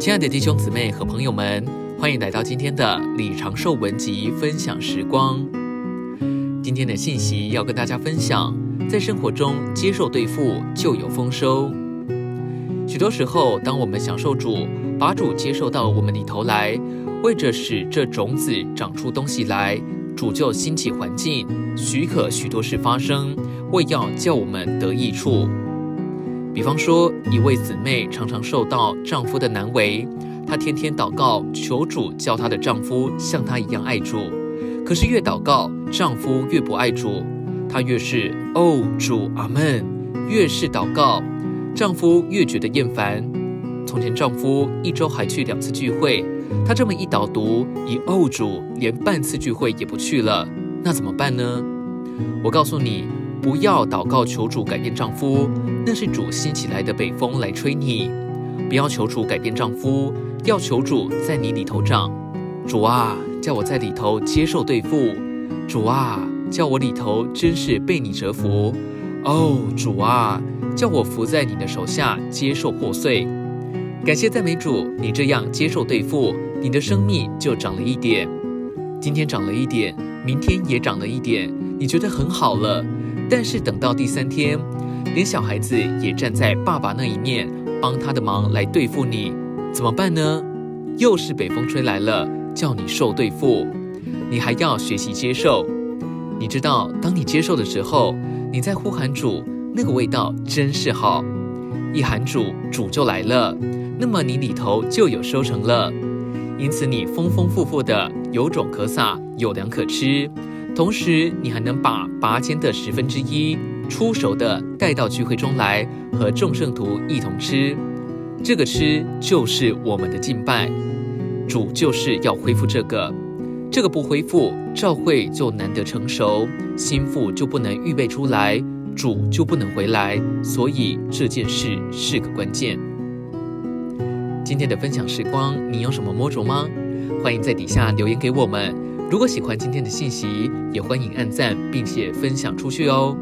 亲爱的弟兄姊妹和朋友们，欢迎来到今天的李长寿文集分享时光。今天的信息要跟大家分享，在生活中接受对付就有丰收。许多时候，当我们享受主，把主接受到我们里头来，为着使这种子长出东西来，主就兴起环境，许可许多事发生，为要叫我们得益处。比方说，一位姊妹常常受到丈夫的难为，她天天祷告求主叫她的丈夫像她一样爱主，可是越祷告，丈夫越不爱主，她越是哦主阿门，越是祷告。丈夫越觉得厌烦。从前丈夫一周还去两次聚会，她这么一导读，一哦主，连半次聚会也不去了。那怎么办呢？我告诉你，不要祷告求主改变丈夫，那是主兴起来的北风来吹你。不要求主改变丈夫，要求主在你里头长。主啊，叫我在里头接受对付。主啊，叫我里头真是被你折服。哦，主啊。叫我伏在你的手下，接受破碎。感谢赞美主，你这样接受对付，你的生命就长了一点。今天长了一点，明天也长了一点，你觉得很好了。但是等到第三天，连小孩子也站在爸爸那一面，帮他的忙来对付你，怎么办呢？又是北风吹来了，叫你受对付，你还要学习接受。你知道，当你接受的时候，你在呼喊主。那个味道真是好，一喊主，主就来了，那么你里头就有收成了，因此你丰丰富富的，有种可撒，有粮可吃，同时你还能把拔尖的十分之一出熟的带到聚会中来，和众圣徒一同吃。这个吃就是我们的敬拜，主就是要恢复这个，这个不恢复，教会就难得成熟，心腹就不能预备出来。主就不能回来，所以这件事是个关键。今天的分享时光，你有什么摸着吗？欢迎在底下留言给我们。如果喜欢今天的信息，也欢迎按赞并且分享出去哦。